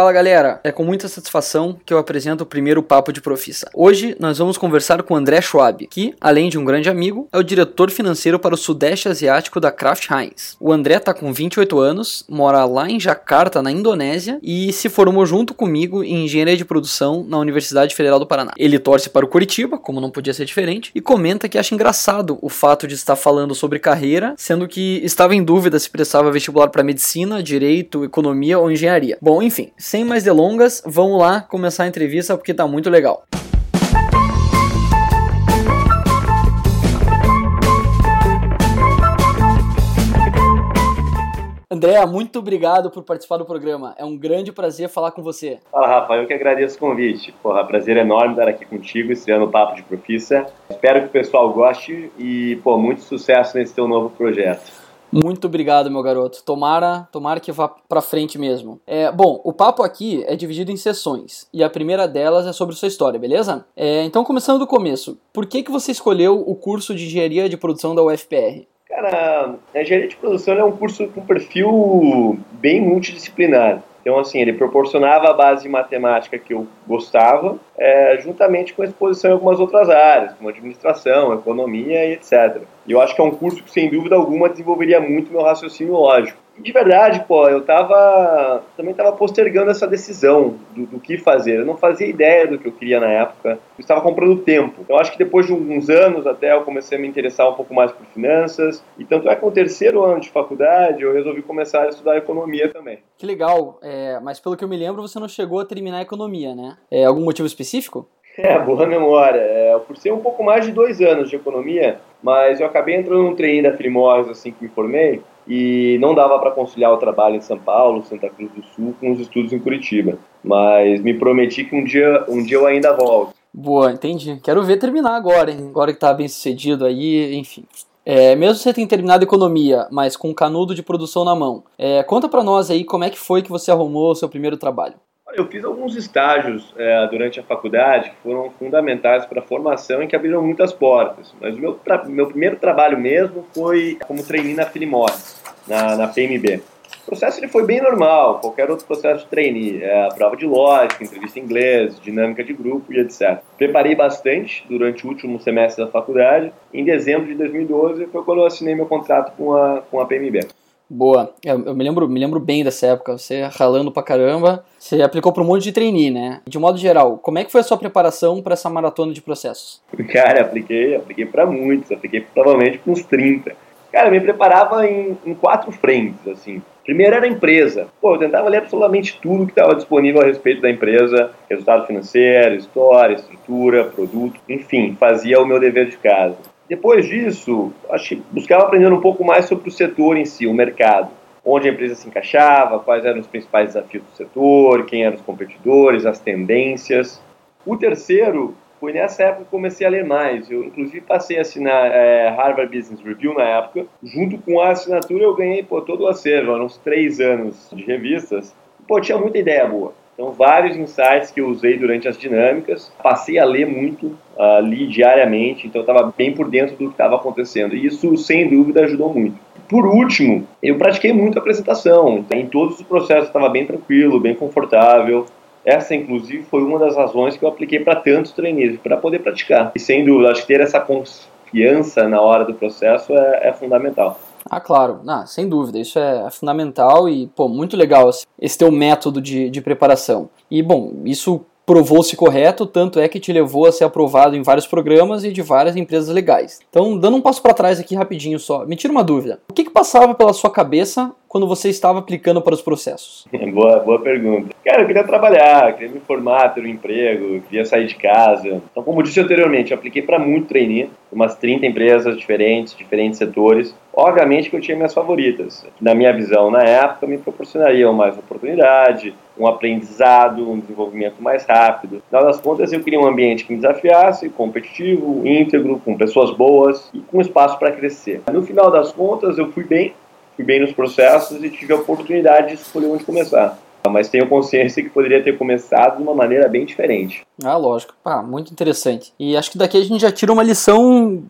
Fala galera, é com muita satisfação que eu apresento o primeiro Papo de Profissa. Hoje nós vamos conversar com André Schwab, que, além de um grande amigo, é o diretor financeiro para o Sudeste Asiático da Kraft Heinz. O André está com 28 anos, mora lá em Jakarta, na Indonésia, e se formou junto comigo em Engenharia de Produção na Universidade Federal do Paraná. Ele torce para o Curitiba, como não podia ser diferente, e comenta que acha engraçado o fato de estar falando sobre carreira, sendo que estava em dúvida se prestava vestibular para medicina, direito, economia ou engenharia. Bom, enfim, sem mais delongas, vamos lá começar a entrevista porque tá muito legal. André, muito obrigado por participar do programa. É um grande prazer falar com você. Fala, Rafa. Eu que agradeço o convite. Porra, prazer enorme estar aqui contigo, estreando o Papo de Profissa. Espero que o pessoal goste e, pô, muito sucesso nesse teu novo projeto. Muito obrigado, meu garoto. Tomara, tomara que vá pra frente mesmo. É, bom, o papo aqui é dividido em sessões e a primeira delas é sobre sua história, beleza? É, então, começando do começo, por que, que você escolheu o curso de engenharia de produção da UFPR? Cara, a engenharia de produção é um curso com perfil bem multidisciplinar. Então, assim, ele proporcionava a base de matemática que eu gostava, é, juntamente com a exposição em algumas outras áreas, como administração, economia e etc. E eu acho que é um curso que, sem dúvida alguma, desenvolveria muito meu raciocínio lógico de verdade, pô, eu tava. Também tava postergando essa decisão do, do, que fazer. Eu não fazia ideia do que eu queria na época. Eu estava comprando tempo. Então, acho que depois de alguns anos até eu comecei a me interessar um pouco mais por finanças. E tanto é que no terceiro ano de faculdade eu resolvi começar a estudar economia também. Que legal. É, mas pelo que eu me lembro, você não chegou a terminar a economia, né? É algum motivo específico? É, boa memória. É, eu cursei um pouco mais de dois anos de economia, mas eu acabei entrando num treino da Primores assim que me formei e não dava para conciliar o trabalho em São Paulo, Santa Cruz do Sul, com os estudos em Curitiba. Mas me prometi que um dia, um dia eu ainda volto. Boa, entendi. Quero ver terminar agora, hein? agora que tá bem sucedido aí, enfim. É, mesmo você tenha terminado economia, mas com canudo de produção na mão, é, conta para nós aí como é que foi que você arrumou o seu primeiro trabalho. Eu fiz alguns estágios é, durante a faculdade que foram fundamentais para a formação e que abriram muitas portas. Mas o meu, meu primeiro trabalho mesmo foi como trainee na Philip na, na PMB. O processo ele foi bem normal, qualquer outro processo de trainee, é, prova de lógica, entrevista em inglês, dinâmica de grupo e etc. Preparei bastante durante o último semestre da faculdade. Em dezembro de 2012 foi quando eu assinei meu contrato com a, com a PMB. Boa. Eu, eu, me, lembro, me lembro bem dessa época. Você ralando pra caramba. Você aplicou para um monte de trainee, né? De modo geral, como é que foi a sua preparação para essa maratona de processos? Cara, apliquei, apliquei para muitos. Apliquei provavelmente para uns 30. Cara, eu me preparava em, em quatro frentes, assim. Primeiro era a empresa. Pô, eu tentava ler absolutamente tudo que estava disponível a respeito da empresa, resultado financeiro, história, estrutura, produto, enfim, fazia o meu dever de casa. Depois disso, acho que buscava aprender um pouco mais sobre o setor em si, o mercado. Onde a empresa se encaixava, quais eram os principais desafios do setor, quem eram os competidores, as tendências. O terceiro foi nessa época que comecei a ler mais. Eu, inclusive, passei a assinar é, Harvard Business Review na época. Junto com a assinatura, eu ganhei pô, todo o acervo, uns três anos de revistas. Pô, tinha muita ideia boa. Então, vários insights que eu usei durante as dinâmicas. Passei a ler muito, uh, li diariamente, então estava bem por dentro do que estava acontecendo. E isso, sem dúvida, ajudou muito. Por último, eu pratiquei muito a apresentação. Em todos os processos estava bem tranquilo, bem confortável. Essa, inclusive, foi uma das razões que eu apliquei para tantos treinos, para poder praticar. E, sem dúvida, acho que ter essa confiança na hora do processo é, é fundamental. Ah, claro, ah, sem dúvida, isso é fundamental e, pô, muito legal esse teu método de, de preparação. E, bom, isso provou-se correto, tanto é que te levou a ser aprovado em vários programas e de várias empresas legais. Então, dando um passo para trás aqui rapidinho só, me tira uma dúvida. O que, que passava pela sua cabeça quando você estava aplicando para os processos? boa, boa pergunta. Cara, eu queria trabalhar, queria me formar, ter um emprego, queria sair de casa. Então, como disse anteriormente, eu apliquei para muito trainee, umas 30 empresas diferentes, diferentes setores. Obviamente que eu tinha minhas favoritas. Na minha visão, na época, me proporcionariam mais oportunidade, um aprendizado, um desenvolvimento mais rápido. Afinal das contas, eu queria um ambiente que me desafiasse, competitivo, íntegro, com pessoas boas e com espaço para crescer. No final das contas, eu fui bem, fui bem nos processos e tive a oportunidade de escolher onde começar. Mas tenho consciência que poderia ter começado de uma maneira bem diferente. Ah, lógico. Ah, muito interessante. E acho que daqui a gente já tira uma lição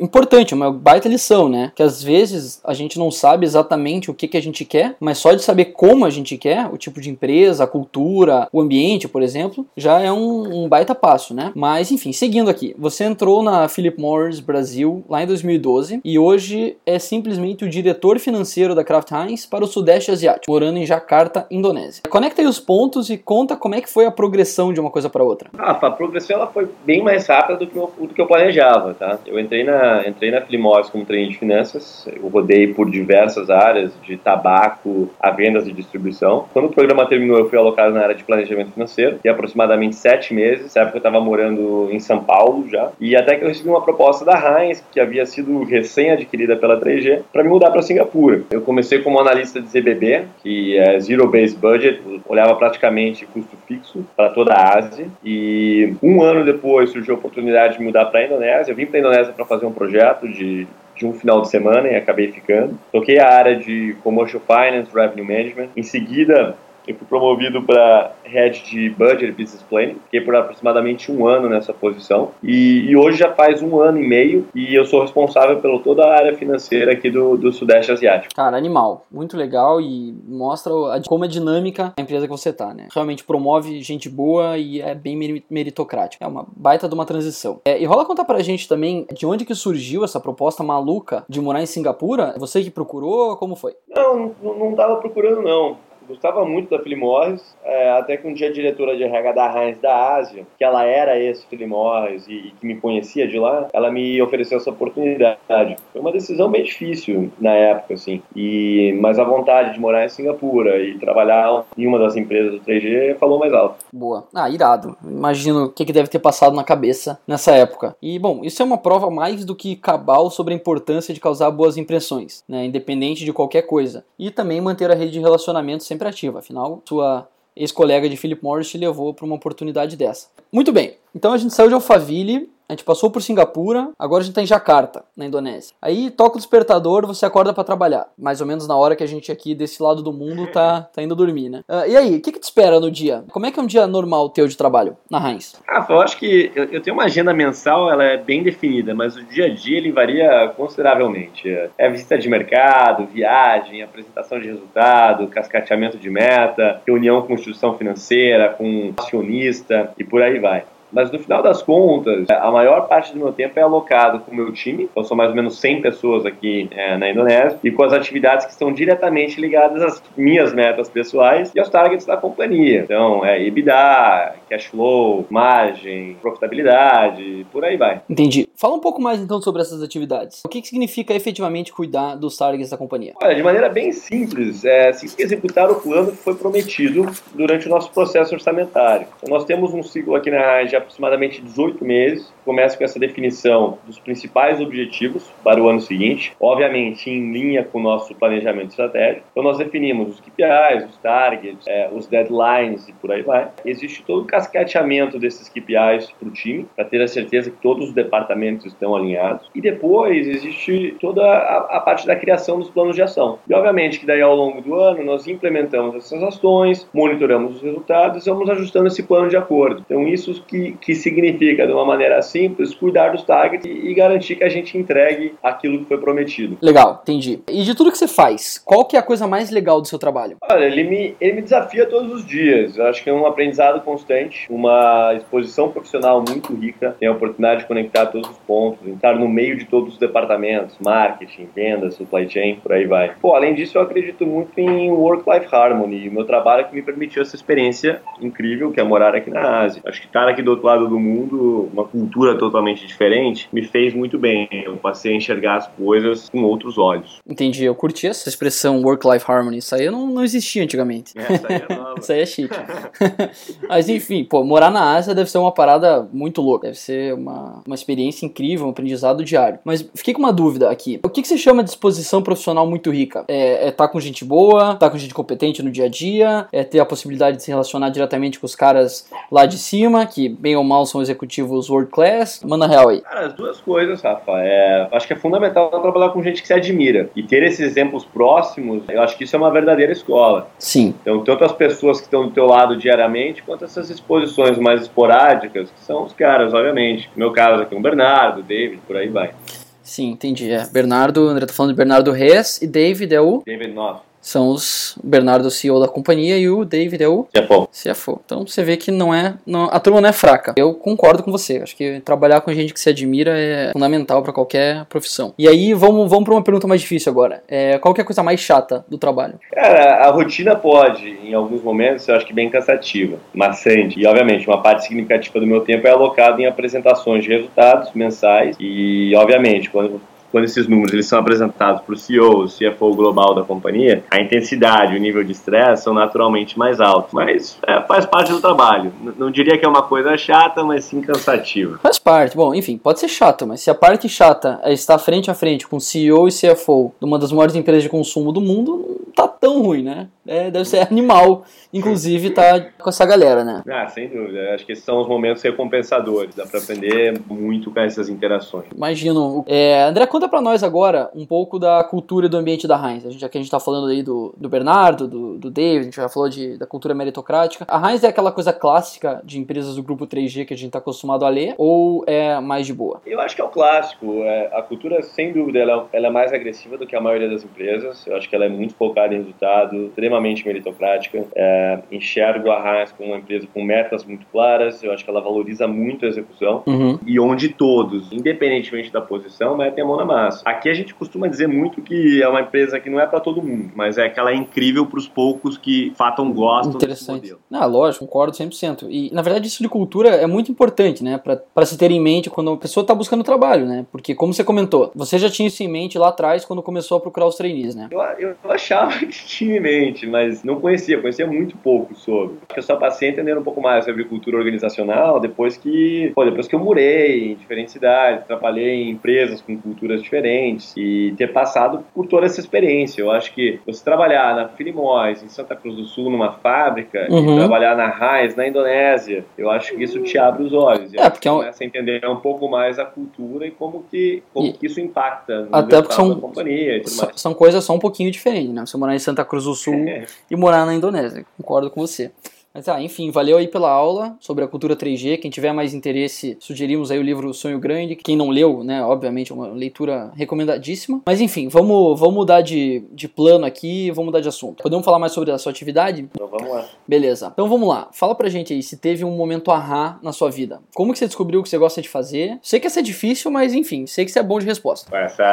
importante, uma baita lição, né? Que às vezes a gente não sabe exatamente o que, que a gente quer, mas só de saber como a gente quer, o tipo de empresa, a cultura, o ambiente, por exemplo, já é um, um baita passo, né? Mas enfim, seguindo aqui. Você entrou na Philip Morris Brasil lá em 2012 e hoje é simplesmente o diretor financeiro da Kraft Heinz para o Sudeste Asiático, morando em Jakarta, Indonésia. Conecta aí os pontos e conta como é que foi a progressão de uma coisa para outra. Ah, a progressão ela foi bem mais rápida do que eu, do que eu planejava, tá? Eu entrei na entrei na Filimós como trainee de finanças, eu rodei por diversas áreas, de tabaco a vendas e distribuição. Quando o programa terminou, eu fui alocado na área de planejamento financeiro, e aproximadamente sete meses, nessa época eu estava morando em São Paulo já, e até que eu recebi uma proposta da Heinz, que havia sido recém-adquirida pela 3G, para me mudar para Singapura. Eu comecei como analista de ZBB, que é Zero Base Budget, olhava praticamente custo fixo para toda a Ásia, e um ano depois surgiu a oportunidade de mudar para a Indonésia. Eu vim para a Indonésia para fazer um projeto de, de um final de semana e acabei ficando. Toquei a área de Commercial Finance, Revenue Management. Em seguida, eu fui promovido para Head de Budget Business Planning. Fiquei por aproximadamente um ano nessa posição. E, e, hoje já faz um ano e meio e eu sou responsável pela toda a área financeira aqui do, do Sudeste Asiático. Cara, animal. Muito legal e mostra a, como é dinâmica a empresa que você tá, né? Realmente promove gente boa e é bem meritocrático. É uma baita de uma transição. É, e rola contar pra gente também de onde que surgiu essa proposta maluca de morar em Singapura? Você que procurou? Como foi? Não, não, não tava procurando não gostava muito da Philip Morris, é, até que um dia a diretora de RH da Heinz da Ásia, que ela era esse Philip Morris e, e, que me conhecia de lá, ela me ofereceu essa oportunidade. Foi uma decisão bem difícil na época, assim, e, mas a vontade de morar em Singapura e trabalhar em uma das empresas do 3G falou mais alto. Boa. Ah, irado. Imagino o que, que deve ter passado na cabeça nessa época. E, bom, isso é uma prova mais do que cabal sobre a importância de causar boas impressões, né, independente de qualquer coisa. E também manter a rede de relacionamento sempre sempre ativa. Afinal, sua ex-colega de Philip Morris te levou para uma oportunidade dessa. Muito bem, então a gente saiu de Alphaville a gente passou por Singapura, agora a gente tá em Jakarta, na Indonésia. Aí toca o despertador, você acorda para trabalhar. Mais ou menos na hora que a gente aqui desse lado do mundo tá, tá indo dormir, né? Uh, e aí, o que, que te espera no dia? Como é que é um dia normal teu de trabalho na Heinz? Ah, eu acho que eu, eu tenho uma agenda mensal, ela é bem definida, mas o dia a dia ele varia consideravelmente. É visita de mercado, viagem, apresentação de resultado, cascateamento de meta, reunião com instituição financeira, com acionista e por aí vai. Mas no final das contas, a maior parte do meu tempo é alocado com o meu time, então são mais ou menos 100 pessoas aqui é, na Indonésia, e com as atividades que estão diretamente ligadas às minhas metas pessoais e aos targets da companhia. Então, é EBITDA, cash flow, margem, profitabilidade, por aí vai. Entendi. Fala um pouco mais então sobre essas atividades. O que, que significa efetivamente cuidar dos targets da companhia? Olha, de maneira bem simples, é executar o plano que foi prometido durante o nosso processo orçamentário. Então, nós temos um ciclo aqui na de aproximadamente 18 meses. Começa com essa definição dos principais objetivos para o ano seguinte, obviamente em linha com o nosso planejamento estratégico. Então nós definimos os KPIs, os targets, é, os deadlines e por aí vai. Existe todo o cascateamento desses KPIs para o time, para ter a certeza que todos os departamentos estão alinhados. E depois existe toda a, a parte da criação dos planos de ação. E obviamente que daí ao longo do ano nós implementamos essas ações, monitoramos os resultados e vamos ajustando esse plano de acordo. Então isso que que, significa, de uma maneira simples, cuidar dos targets e, e garantir que a gente entregue aquilo que foi prometido. Legal, entendi. E de tudo que você faz, qual que é a coisa mais legal do seu trabalho? Olha, ele me, ele me desafia todos os dias. Eu acho que é um aprendizado constante, uma exposição profissional muito rica, tem a oportunidade de conectar todos os pontos, estar no meio de todos os departamentos, marketing, vendas, supply chain, por aí vai. Pô, além disso, eu acredito muito em work-life harmony, o meu trabalho é que me permitiu essa experiência incrível, que é morar aqui na Ásia. Acho que estar aqui do outro lado do mundo, uma cultura totalmente diferente, me fez muito bem. Eu passei a enxergar as coisas com outros olhos. Entendi, eu curti essa expressão work-life harmony. Isso aí não, não existia antigamente. Essa aí é nova. Isso aí é chique. Mas enfim, pô, morar na Ásia deve ser uma parada muito louca. Deve ser uma, uma experiência incrível, um aprendizado diário. Mas fiquei com uma dúvida aqui. O que, que você chama de exposição profissional muito rica? É, é estar tá com gente boa, estar tá com gente competente no dia a dia, é ter a possibilidade de se relacionar diretamente com os caras lá de cima, que bem ou mal, são executivos world class? Manda real aí. Cara, as duas coisas, Rafa. É, acho que é fundamental trabalhar com gente que se admira. E ter esses exemplos próximos, eu acho que isso é uma verdadeira escola. Sim. Então, tanto as pessoas que estão do teu lado diariamente, quanto essas exposições mais esporádicas, que são os caras, obviamente. No meu caso aqui, o Bernardo, o David, por aí vai. Sim, entendi. É. Bernardo, André tá falando de Bernardo Reis e David é o. David Noff são os Bernardo, CEO da companhia, e o David é o CFO. CFO. Então você vê que não é, não, a turma não é fraca. Eu concordo com você. Acho que trabalhar com gente que se admira é fundamental para qualquer profissão. E aí vamos, vamos para uma pergunta mais difícil agora. É, qual que é a coisa mais chata do trabalho? Cara, a rotina pode, em alguns momentos, eu acho que bem cansativa, maçante. E obviamente uma parte significativa do meu tempo é alocado em apresentações de resultados mensais. E obviamente quando quando esses números eles são apresentados para o CEO, o CFO global da companhia, a intensidade, o nível de estresse são naturalmente mais altos. Mas é, faz parte do trabalho. N não diria que é uma coisa chata, mas sim cansativa. Faz parte. Bom, enfim, pode ser chato, mas se a parte chata é estar frente a frente com CEO e CFO de uma das maiores empresas de consumo do mundo, não tá tão ruim, né? É, deve ser animal, inclusive, tá com essa galera, né? Ah, sem dúvida. Acho que esses são os momentos recompensadores. Dá para aprender muito com essas interações. Imagino. É, André, conta para nós agora um pouco da cultura e do ambiente da Heinz. A gente, que a gente tá falando aí do, do Bernardo, do, do David, a gente já falou de, da cultura meritocrática. A Heinz é aquela coisa clássica de empresas do grupo 3G que a gente tá acostumado a ler ou é mais de boa? Eu acho que é o clássico. É, a cultura, sem dúvida, ela, ela, é mais agressiva do que a maioria das empresas. Eu acho que ela é muito focada em resultado, extremamente meritocrática. É, enxergo a Heinz como uma empresa com metas muito claras. Eu acho que ela valoriza muito a execução uhum. e onde todos, independentemente da posição, metem a mão na massa. Aqui a gente costuma dizer muito que é uma empresa que não é para todo mundo, mas é que ela é incrível para os poucos que fatam gostam Interessante. desse modelo. Ah, lógico, concordo 100%. E, na verdade, isso de cultura é muito importante, né? Para se ter em mente quando a pessoa está buscando trabalho, né? Porque, como você comentou, você já tinha isso em mente lá atrás quando começou a procurar os trainees, né? Eu, eu achava que tinha em mente, mas não conhecia, conhecia muito pouco sobre. Acho que eu só passei a entender um pouco mais sobre cultura organizacional depois que, pô, depois que eu morei em diferentes cidades, trabalhei em empresas com culturas diferentes e ter passado por toda essa experiência. Eu acho que você trabalhar na Filimóis, em Santa Cruz do Sul, numa fábrica, uhum. e trabalhar na Raiz, na Indonésia, eu acho que isso te abre os olhos. E é, porque é um... começa a entender um pouco mais a cultura e como que, como e... que isso impacta no Até porque são, companhia e tudo são, mais. São coisas só um pouquinho diferentes, né? Você morar em Santa Cruz do Sul e morar na Indonésia. Concordo com você. Mas ah, enfim, valeu aí pela aula sobre a cultura 3G. Quem tiver mais interesse, sugerimos aí o livro Sonho Grande. Quem não leu, né, obviamente é uma leitura recomendadíssima. Mas enfim, vamos, vamos mudar de, de plano aqui, vamos mudar de assunto. Podemos falar mais sobre a sua atividade? Então vamos lá. Beleza. Então vamos lá. Fala pra gente aí se teve um momento ahá na sua vida. Como que você descobriu o que você gosta de fazer? Sei que essa é difícil, mas enfim, sei que você é bom de resposta. Essa,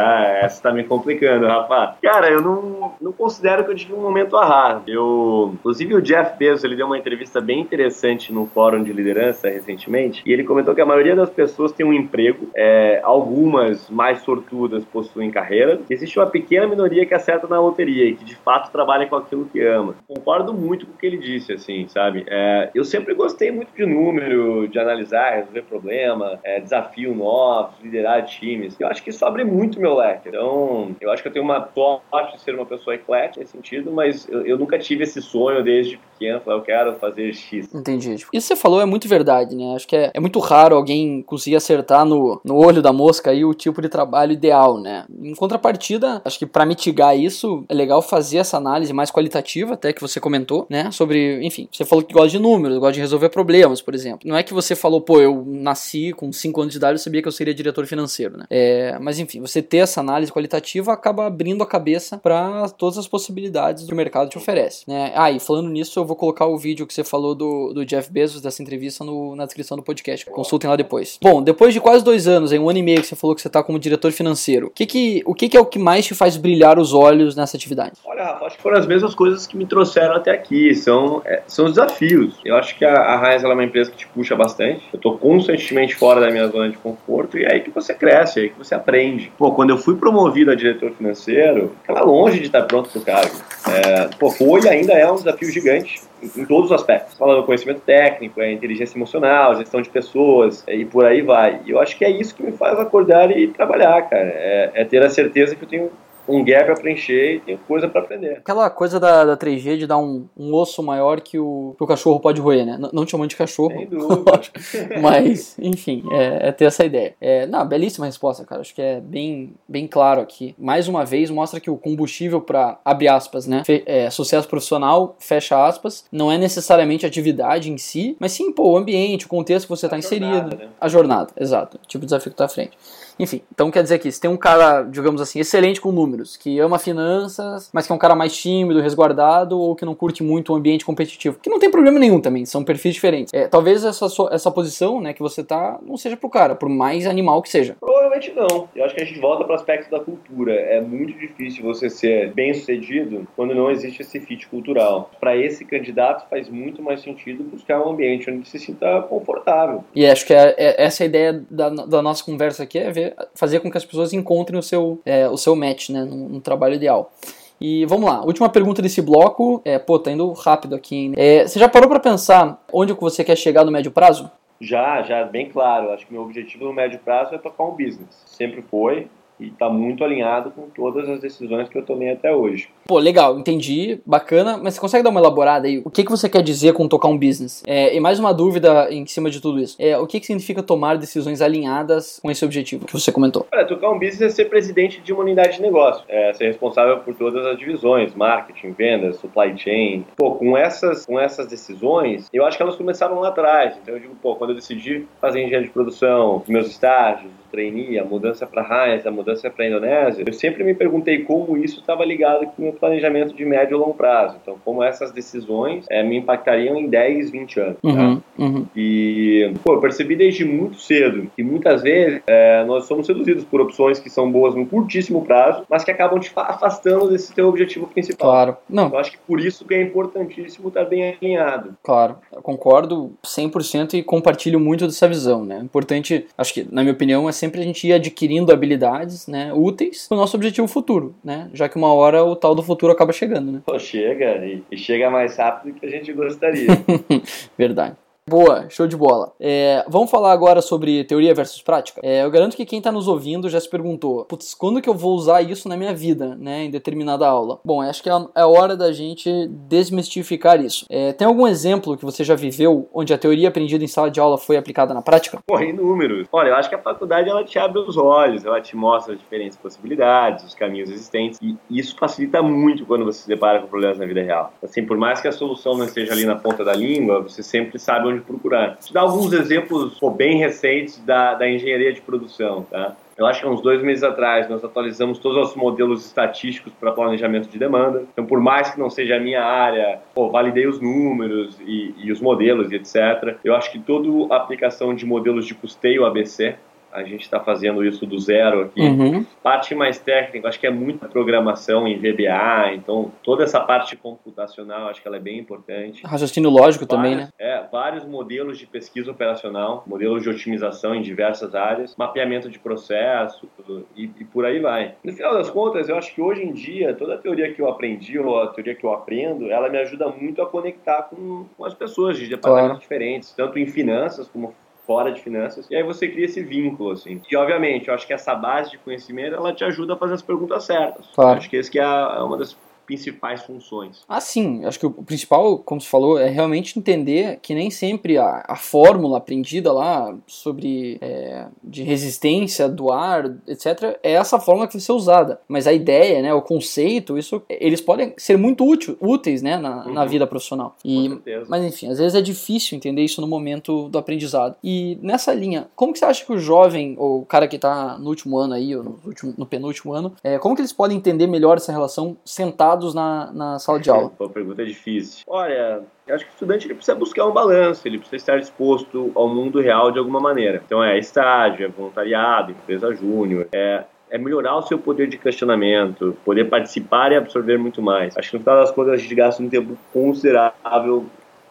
essa tá me complicando, rapaz. Cara, eu não, não considero que eu tive um momento ahá. Eu, inclusive o Jeff Bezos, ele deu uma entrevista bem interessante no fórum de liderança recentemente, e ele comentou que a maioria das pessoas tem um emprego, é, algumas mais sortudas possuem carreira, e existe uma pequena minoria que acerta na loteria e que de fato trabalha com aquilo que ama. Concordo muito com o que ele disse, assim, sabe? É, eu sempre gostei muito de número, de analisar, resolver problema, é, desafio novos, liderar times. Eu acho que isso abre muito meu leque. Então, eu acho que eu tenho uma sorte de ser uma pessoa eclética nesse sentido, mas eu, eu nunca tive esse sonho desde pequeno, falar, eu quero fazer X. Entendi. Tipo, isso que você falou é muito verdade, né? Acho que é, é muito raro alguém conseguir acertar no, no olho da mosca aí o tipo de trabalho ideal, né? Em contrapartida, acho que para mitigar isso, é legal fazer essa análise mais qualitativa, até que você comentou, né? Sobre, enfim, você falou que gosta de números, gosta de resolver problemas, por exemplo. Não é que você falou, pô, eu nasci com 5 anos de idade, eu sabia que eu seria diretor financeiro, né? É, mas enfim, você ter essa análise qualitativa acaba abrindo a cabeça para todas as possibilidades que o mercado te oferece, né? Ah, e falando nisso, eu vou colocar o vídeo que você falou do, do Jeff Bezos, dessa entrevista, no, na descrição do podcast. Consultem lá depois. Bom, depois de quase dois anos, em um ano e meio que você falou que você está como diretor financeiro, que que, o que, que é o que mais te faz brilhar os olhos nessa atividade? Olha, Rafa, acho que foram as mesmas coisas que me trouxeram até aqui. São, é, são os desafios. Eu acho que a, a é uma empresa que te puxa bastante. Eu estou constantemente fora da minha zona de conforto e é aí que você cresce, é aí que você aprende. Pô, quando eu fui promovido a diretor financeiro, ficava longe de estar pronto para o cargo. É, pô, foi e ainda é um desafio gigante em todos os aspectos. Falando do conhecimento técnico, é inteligência emocional, gestão de pessoas é, e por aí vai. E eu acho que é isso que me faz acordar e trabalhar, cara. É, é ter a certeza que eu tenho um gap a preencher e tenho coisa para aprender. Aquela coisa da, da 3G de dar um, um osso maior que o, que o cachorro pode roer, né? Não, não te chamando de cachorro, lógico. Mas, enfim, é, é, ter essa ideia. É, não, belíssima resposta, cara. Acho que é bem, bem claro aqui. Mais uma vez, mostra que o combustível para, abre aspas, né? Fe, é, sucesso profissional, fecha aspas, não é necessariamente a atividade em si, mas sim, pô, o ambiente, o contexto que você está inserido. Né? A jornada, exato. O tipo de desafio que tá à frente. Enfim, então quer dizer que se tem um cara, digamos assim, excelente com números, que ama finanças, mas que é um cara mais tímido, resguardado, ou que não curte muito o ambiente competitivo, que não tem problema nenhum também, são perfis diferentes. É, talvez essa, essa posição né, que você tá não seja pro cara, por mais animal que seja. Provavelmente não. Eu acho que a gente volta para o aspecto da cultura. É muito difícil você ser bem sucedido quando não existe esse fit cultural. Para esse candidato faz muito mais sentido buscar um ambiente onde se sinta confortável. E acho que é, é, essa é a ideia da, da nossa conversa aqui, é ver fazer, com que as pessoas encontrem o seu, é, o seu match, né, no, no, trabalho ideal. E vamos lá, última pergunta desse bloco, é, pô, tá indo rápido aqui, é, você já parou para pensar onde você quer chegar no médio prazo? Já, já, bem claro. Acho que meu objetivo no médio prazo é tocar um business. Sempre foi, e está muito alinhado com todas as decisões que eu tomei até hoje. Pô, legal, entendi, bacana, mas você consegue dar uma elaborada aí? O que, que você quer dizer com tocar um business? É, e mais uma dúvida em cima de tudo isso. É, o que, que significa tomar decisões alinhadas com esse objetivo que você comentou? Olha, tocar um business é ser presidente de uma unidade de negócio, é ser responsável por todas as divisões, marketing, vendas, supply chain. Pô, com essas, com essas decisões, eu acho que elas começaram lá atrás. Então eu digo, pô, quando eu decidi fazer engenharia de produção, meus estágios, trainee, a mudança para Heinz, a mudança para a Indonésia, eu sempre me perguntei como isso estava ligado com o meu planejamento de médio e longo prazo. Então, como essas decisões é, me impactariam em 10, 20 anos. Tá? Uhum, uhum. E pô, eu percebi desde muito cedo que muitas vezes é, nós somos seduzidos por opções que são boas num curtíssimo prazo, mas que acabam te afastando desse teu objetivo principal. Claro. Não. Eu acho que por isso que é importantíssimo estar bem alinhado. Claro, eu concordo 100% e compartilho muito dessa visão, né? Importante, acho que, na minha opinião, é sempre sempre a gente ir adquirindo habilidades né, úteis para o nosso objetivo futuro, né? Já que uma hora o tal do futuro acaba chegando, né? Pô, chega, e, e chega mais rápido do que a gente gostaria. Verdade. Boa, show de bola. É, vamos falar agora sobre teoria versus prática. É, eu garanto que quem está nos ouvindo já se perguntou, putz, quando que eu vou usar isso na minha vida, né, em determinada aula? Bom, acho que é a é hora da gente desmistificar isso. É, tem algum exemplo que você já viveu onde a teoria aprendida em sala de aula foi aplicada na prática? Pô, inúmeros. Olha, eu acho que a faculdade ela te abre os olhos, ela te mostra as diferentes possibilidades, os caminhos existentes, e isso facilita muito quando você se depara com problemas na vida real. Assim, por mais que a solução não esteja ali na ponta da língua, você sempre sabe onde onde procurar. Vou te dar alguns exemplos pô, bem recentes da, da engenharia de produção, tá? Eu acho que há uns dois meses atrás nós atualizamos todos os nossos estatísticos para planejamento de demanda. Então, por mais que não seja a minha área, pô, validei os números e, e os modelos e etc. Eu acho que toda aplicação de modelos de custeio ABC a gente está fazendo isso do zero aqui. Uhum. Parte mais técnica, acho que é muita programação em VBA, então toda essa parte computacional, acho que ela é bem importante. Raciocínio lógico vários, também, né? É, vários modelos de pesquisa operacional, modelos de otimização em diversas áreas, mapeamento de processo e, e por aí vai. No final das contas, eu acho que hoje em dia, toda a teoria que eu aprendi ou a teoria que eu aprendo, ela me ajuda muito a conectar com, com as pessoas de departamentos claro. diferentes, tanto em finanças como fora de finanças, e aí você cria esse vínculo, assim. E, obviamente, eu acho que essa base de conhecimento, ela te ajuda a fazer as perguntas certas. Claro. acho que esse que é, é uma das principais funções. Ah, sim. Acho que o principal, como você falou, é realmente entender que nem sempre a, a fórmula aprendida lá sobre é, de resistência do ar, etc., é essa fórmula que vai ser usada. Mas a ideia, né, o conceito, isso, eles podem ser muito útil, úteis né, na, uhum. na vida profissional. E, mas enfim, às vezes é difícil entender isso no momento do aprendizado. E nessa linha, como que você acha que o jovem, ou o cara que está no último ano aí, ou no, último, no penúltimo ano, é, como que eles podem entender melhor essa relação sentado na, na sala de aula? Uma pergunta difícil. Olha, eu acho que o estudante ele precisa buscar um balanço, ele precisa estar disposto ao mundo real de alguma maneira. Então é estágio, é voluntariado, empresa júnior, é é melhorar o seu poder de questionamento, poder participar e absorver muito mais. Acho que no final das contas a gente gasta um tempo considerável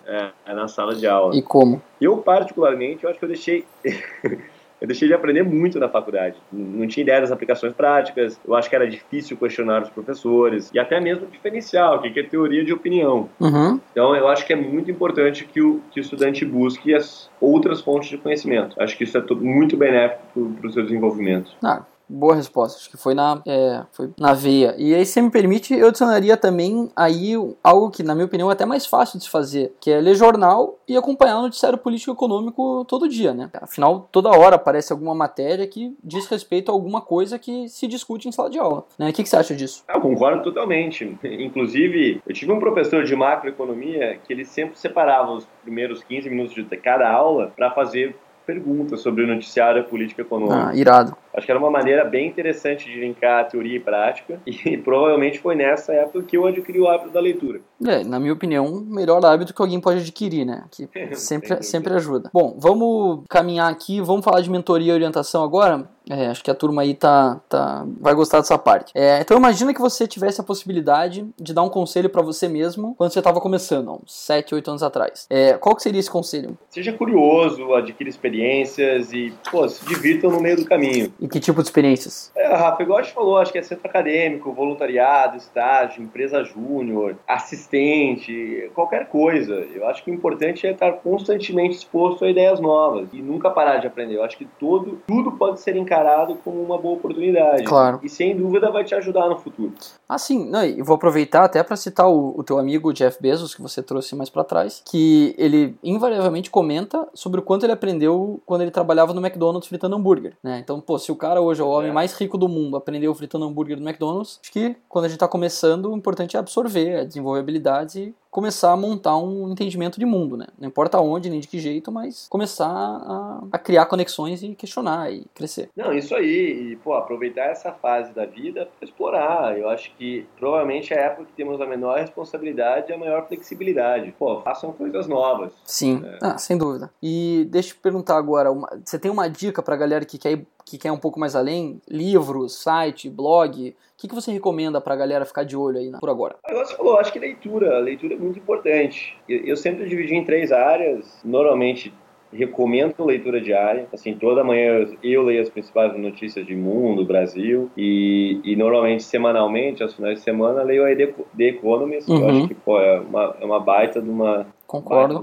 é, na sala de aula. E como? Eu, particularmente, eu acho que eu deixei eu deixei de aprender muito na faculdade. Não tinha ideia das aplicações práticas, eu acho que era difícil questionar os professores, e até mesmo diferencial, o que é teoria de opinião. Uhum. Então, eu acho que é muito importante que o, que o estudante busque as outras fontes de conhecimento. Acho que isso é muito benéfico para o seu desenvolvimento. Ah, Boa resposta, acho que foi na, é, foi na veia. E aí, se me permite, eu adicionaria também aí algo que, na minha opinião, é até mais fácil de se fazer, que é ler jornal e acompanhar o noticiário político e econômico todo dia, né? Afinal, toda hora aparece alguma matéria que diz respeito a alguma coisa que se discute em sala de aula. Né? O que, que você acha disso? Eu concordo totalmente. Inclusive, eu tive um professor de macroeconomia que ele sempre separava os primeiros 15 minutos de cada aula para fazer perguntas sobre o noticiário política econômica. Ah, irado. Acho que era uma maneira bem interessante de linkar teoria e prática, e provavelmente foi nessa época que eu adquiri o hábito da leitura. É, na minha opinião, melhor hábito que alguém pode adquirir, né? Que sempre, sempre ajuda. Bom, vamos caminhar aqui, vamos falar de mentoria e orientação agora. É, acho que a turma aí tá, tá, vai gostar dessa parte. É, então imagina que você tivesse a possibilidade de dar um conselho para você mesmo quando você estava começando, uns 7, 8 anos atrás. É, qual que seria esse conselho? Seja curioso, adquira experiências e, pô, se divirtam no meio do caminho. E que tipo de experiências? É, Rafa, igual a gente falou, acho que é centro acadêmico, voluntariado, estágio, empresa júnior, assistente, qualquer coisa. Eu acho que o importante é estar constantemente exposto a ideias novas e nunca parar de aprender. Eu acho que todo, tudo pode ser encarado como uma boa oportunidade. Claro. E sem dúvida vai te ajudar no futuro. Ah, sim. Não, e vou aproveitar até para citar o, o, teu amigo Jeff Bezos, que você trouxe mais para trás, que ele invariavelmente comenta sobre o quanto ele aprendeu quando ele trabalhava no McDonald's fritando hambúrguer. Né? Então, pô, se o cara hoje é o homem é. mais rico do mundo, aprendeu fritando hambúrguer no McDonald's, acho que quando a gente está começando, o importante é absorver, é desenvolver habilidades e começar a montar um entendimento de mundo, né? Não importa onde, nem de que jeito, mas começar a, a criar conexões e questionar e crescer. Não, isso aí. E, pô, aproveitar essa fase da vida para explorar. Eu acho que provavelmente é a época que temos a menor responsabilidade e a maior flexibilidade. Pô, façam coisas novas. Sim, né? ah, sem dúvida. E deixa eu te perguntar agora, uma, você tem uma dica pra galera que quer, que quer um pouco mais além? Livro, site, blog? O que, que você recomenda pra galera ficar de olho aí por agora? Agora você falou, acho que leitura. Leitura é muito importante. Eu, eu sempre dividi em três áreas. Normalmente recomendo leitura diária. Assim, toda manhã eu leio as principais notícias de mundo, Brasil, e, e normalmente semanalmente, aos finais de semana, leio a The Economist. Uhum. Eu acho que pô, é, uma, é uma baita de uma Concordo.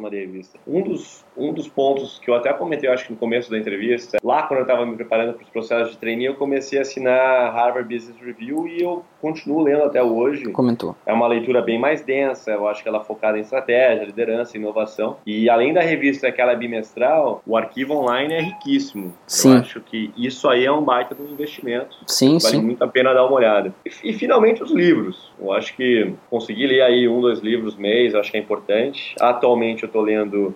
Um dos, um dos pontos que eu até comentei, eu acho que no começo da entrevista, lá quando eu estava me preparando para os processos de trainee, eu comecei a assinar Harvard Business Review e eu continuo lendo até hoje. Comentou. É uma leitura bem mais densa, eu acho que ela é focada em estratégia, liderança, inovação. E além da revista aquela bimestral, o arquivo online é riquíssimo. Sim. Eu acho que isso aí é um baita um investimento. Sim, vale sim. muito a pena dar uma olhada. E, e finalmente os livros. Eu acho que conseguir ler aí um, dois livros mês, acho que é importante. Atualmente eu estou lendo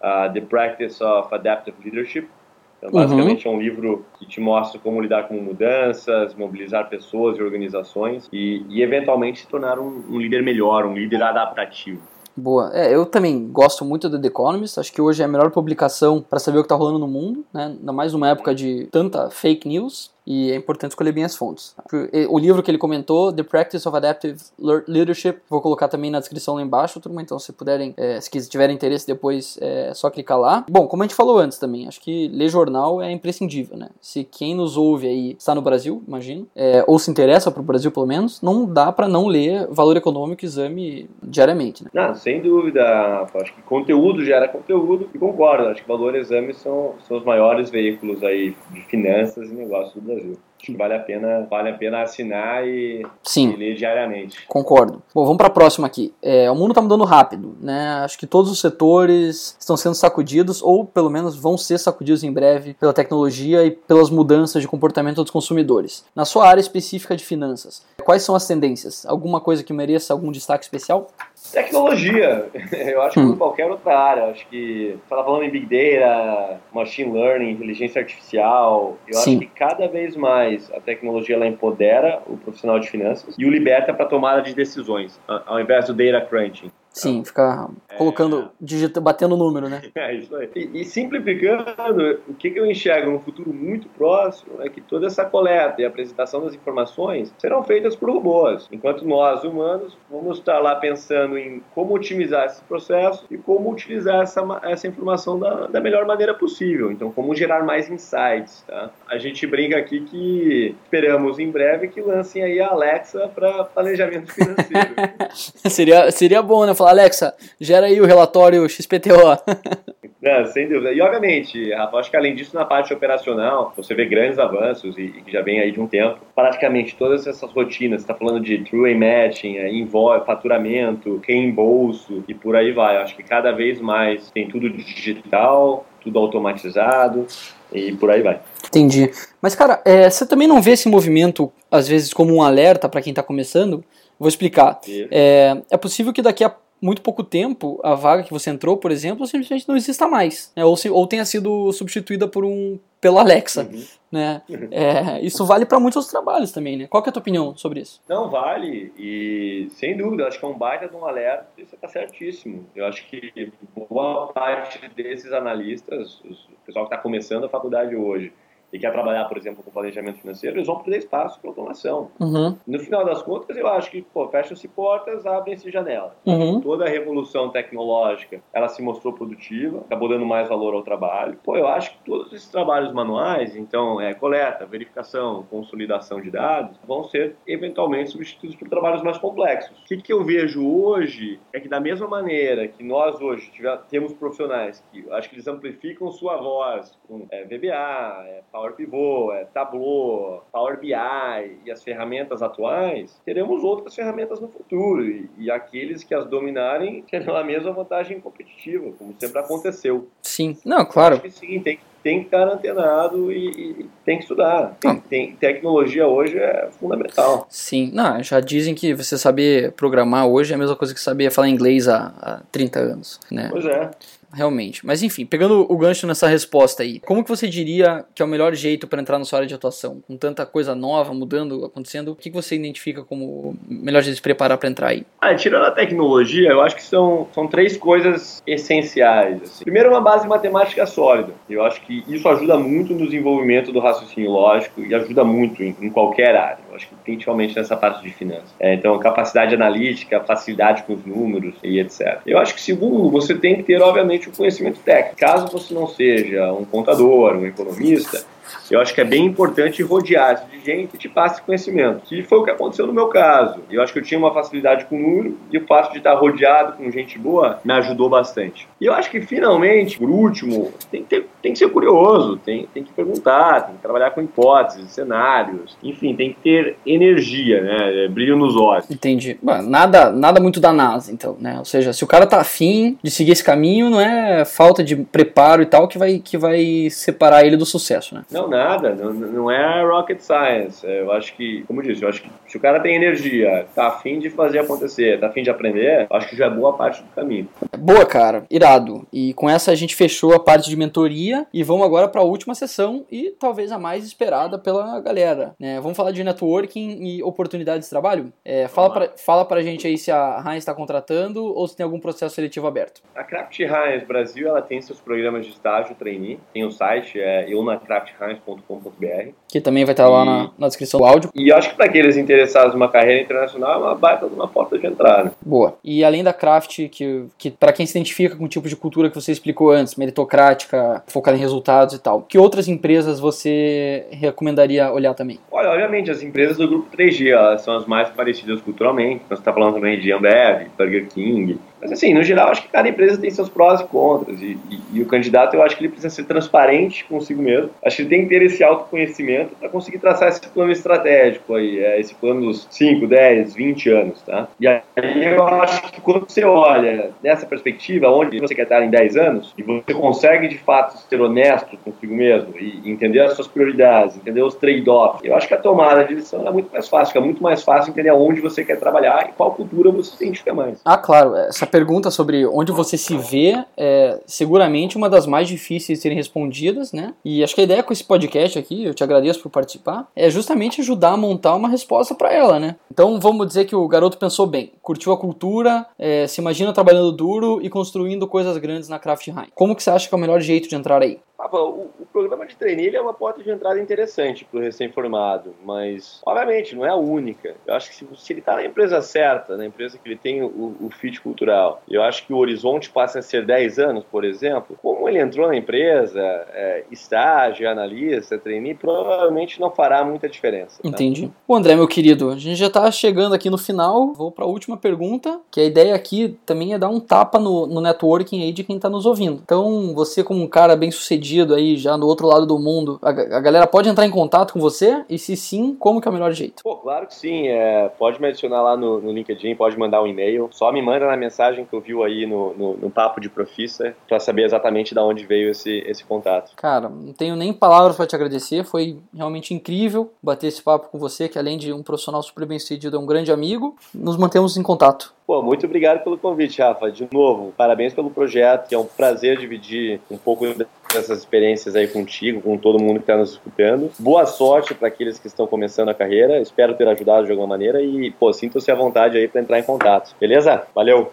uh, The Practice of Adaptive Leadership. Então, basicamente uhum. é um livro que te mostra como lidar com mudanças, mobilizar pessoas e organizações e, e eventualmente se tornar um, um líder melhor, um líder adaptativo. Boa. É, eu também gosto muito do The Economist. Acho que hoje é a melhor publicação para saber o que está rolando no mundo, né? Ainda mais numa época de tanta fake news e é importante escolher bem as fontes. O livro que ele comentou, The Practice of Adaptive Leadership, vou colocar também na descrição lá embaixo, turma, então se puderem, é, se tiverem interesse depois, é só clicar lá. Bom, como a gente falou antes também, acho que ler jornal é imprescindível, né? Se quem nos ouve aí está no Brasil, imagino, é, ou se interessa para o Brasil pelo menos, não dá para não ler Valor Econômico Exame diariamente, né? Não, sem dúvida, acho que conteúdo gera conteúdo e concordo, acho que Valor Exame são, são os maiores veículos aí de finanças e negócios do Brasil. Brasil. Acho que vale a pena, vale a pena assinar e, Sim. e ler diariamente. Concordo. Bom, vamos para a próxima aqui. É, o mundo está mudando rápido, né? Acho que todos os setores estão sendo sacudidos, ou pelo menos vão ser sacudidos em breve pela tecnologia e pelas mudanças de comportamento dos consumidores. Na sua área específica de finanças, quais são as tendências? Alguma coisa que mereça algum destaque especial? Tecnologia, eu acho que hum. qualquer outra área, acho que estava falando em Big Data, Machine Learning, inteligência artificial, eu Sim. acho que cada vez mais a tecnologia ela empodera o profissional de finanças e o liberta para tomada de decisões, ao invés do data crunching. Sim, ficar é... colocando, digita, batendo número, né? É isso aí. E, e, simplificando, o que, que eu enxergo no futuro muito próximo é que toda essa coleta e apresentação das informações serão feitas por robôs, enquanto nós, humanos, vamos estar lá pensando em como otimizar esse processo e como utilizar essa, essa informação da, da melhor maneira possível. Então, como gerar mais insights, tá? A gente brinca aqui que esperamos em breve que lancem aí a Alexa para planejamento financeiro. seria, seria bom, né? Falar, Alexa, gera aí o relatório XPTO. É, sem dúvida. E obviamente, Rafa, acho que além disso, na parte operacional, você vê grandes avanços e, que já vem aí de um tempo. Praticamente todas essas rotinas, você está falando de true matching, é, invoice, faturamento, reembolso e por aí vai. Acho que cada vez mais tem tudo digital, tudo automatizado e por aí vai. Entendi. Mas, cara, é, você também não vê esse movimento, às vezes, como um alerta para quem está começando? Vou explicar. É, é possível que daqui a muito pouco tempo a vaga que você entrou, por exemplo, simplesmente não exista mais, né? ou, se, ou tenha sido substituída por um pelo Alexa, uhum. né? Uhum. É, isso vale para muitos outros trabalhos também, né? Qual é a tua opinião sobre isso? Não vale e sem dúvida, acho que é um baita de um alerta. Isso está certíssimo. Eu acho que boa parte desses analistas, o pessoal que está começando a faculdade hoje, e quer trabalhar, por exemplo, com planejamento financeiro, eles vão perder espaço para automação. Uhum. No final das contas, eu acho que fecham-se portas, abrem-se janelas. Uhum. Toda a revolução tecnológica, ela se mostrou produtiva, acabou dando mais valor ao trabalho. Pô, eu acho que todos esses trabalhos manuais, então, é, coleta, verificação, consolidação de dados, vão ser eventualmente substituídos por trabalhos mais complexos. O que, que eu vejo hoje é que da mesma maneira que nós hoje tiver, temos profissionais que acho que eles amplificam sua voz com é, VBA, é, Power Pivot, é, Tableau, Power BI e as ferramentas atuais, teremos outras ferramentas no futuro e, e aqueles que as dominarem terão a mesma vantagem competitiva, como sempre aconteceu. Sim, não, claro. Sim, tem, tem que estar antenado e, e tem que estudar. Tem, tem, tecnologia hoje é fundamental. Sim, não, já dizem que você saber programar hoje é a mesma coisa que saber falar inglês há, há 30 anos, né? Pois é realmente. Mas enfim, pegando o gancho nessa resposta aí, como que você diria que é o melhor jeito para entrar na sua área de atuação? Com tanta coisa nova mudando, acontecendo, o que, você identifica como melhor jeito de se preparar para entrar aí? Ah, tirando a tecnologia, eu acho que são, são três coisas essenciais. Assim. Primeiro, uma base matemática sólida. Eu acho que isso ajuda muito no desenvolvimento do raciocínio lógico e ajuda muito em, em qualquer área. Acho que principalmente nessa parte de finanças. É, então, capacidade analítica, facilidade com os números e etc. Eu acho que segundo, você tem que ter, obviamente, o conhecimento técnico. Caso você não seja um contador, um economista, eu acho que é bem importante rodear-se de gente que te passe conhecimento, que foi o que aconteceu no meu caso. Eu acho que eu tinha uma facilidade com o número e o fato de estar rodeado com gente boa me ajudou bastante. E eu acho que finalmente, por último, tem que, ter, tem que ser curioso, tem, tem que perguntar, tem que trabalhar com hipóteses, cenários, enfim, tem que ter energia, né? É, brilho nos olhos. Entendi. nada, nada muito da NASA, então, né? Ou seja, se o cara tá afim de seguir esse caminho, não é falta de preparo e tal que vai, que vai separar ele do sucesso, né? Não, nada, não, não é rocket science. É, eu acho que, como eu disse, eu acho que se o cara tem energia, tá afim de fazer acontecer, tá afim de aprender, acho que já é boa parte do caminho. Boa, cara, irado. E com essa a gente fechou a parte de mentoria e vamos agora para a última sessão e talvez a mais esperada pela galera. Né? Vamos falar de networking e oportunidades de trabalho? É, fala, pra, fala pra gente aí se a Heinz está contratando ou se tem algum processo seletivo aberto. A Craft Heinz Brasil ela tem seus programas de estágio trainee, tem o site, é eunacraftheinz heinz.com.br. Que também vai estar lá na, na, descrição do áudio. E acho que para aqueles interessados numa carreira internacional é uma baita de uma porta de entrada. Boa. E além da Craft, que, que para quem se identifica com o tipo de cultura que você explicou antes, meritocrática, focada em resultados e tal, que outras empresas você recomendaria olhar também? Olha, obviamente, as empresas do grupo 3G são as mais parecidas culturalmente. Você está falando também de Ambev, Burger King, mas assim, no geral, acho que cada empresa tem seus prós e contras. E, e, e, o candidato, eu acho que ele precisa ser transparente consigo mesmo. Acho que ele tem que ter esse autoconhecimento para conseguir traçar esse plano estratégico aí, é, esse plano dos 5, 10, 20 anos, tá? E aí eu acho que quando você olha nessa perspectiva, onde você quer estar em 10 anos, e você consegue de fato ser honesto consigo mesmo e entender as suas prioridades, entender os trade-offs, eu acho que a tomada de decisão é muito mais fácil, fica muito mais fácil entender onde você quer trabalhar e qual cultura você se identifica mais. Ah, claro. Essa pergunta sobre onde você se vê é seguramente uma das mais difíceis de serem respondidas, né? E acho que a ideia com esse podcast aqui, eu te agradeço por participar, é justamente ajudar a montar uma resposta para ela, né? Então vamos dizer que o garoto pensou bem, curtiu a cultura, é, se imagina trabalhando duro e construindo coisas grandes na Craft High. Como que você acha que é o melhor jeito de entrar aí? Rafa, o, o, programa de trainee é uma porta de entrada interessante para o recém-formado, mas, obviamente, não é a única. Eu acho que se, se ele está na empresa certa, na empresa que ele tem o, o fit cultural, eu acho que o horizonte passa a ser 10 anos, por exemplo, como ele entrou na empresa, é, estágio, analista, trainee, provavelmente não fará muita diferença. Tá? Entendi. André, meu querido, a gente já está chegando aqui no final, vou para a última pergunta, que a ideia aqui também é dar um tapa no, no networking aí de quem está nos ouvindo. Então, você como um cara bem sucedido aí, já no outro lado do mundo, a, a galera pode entrar em contato com você? E se sim, como que é o melhor jeito? Pô, claro que sim. É, pode me adicionar lá no, no LinkedIn, pode mandar um e-mail. Só me manda na mensagem que eu vi aí no, no, no Papo de Profissa para saber exatamente de onde veio esse, esse contato. Cara, não tenho nem palavras para te agradecer. Foi realmente incrível bater esse papo com você, que além de um profissional super bem sucedido, é um grande amigo. Nos mantemos em contato. Pô, muito obrigado pelo convite, Rafa. De novo, parabéns pelo projeto, que é um prazer dividir um pouco dessas experiências aí contigo, com todo mundo que está nos escutando. Boa sorte para aqueles que estão começando a carreira. Espero ter ajudado de alguma maneira e, pô, sintam-se à vontade aí para entrar em contato. Beleza? Valeu!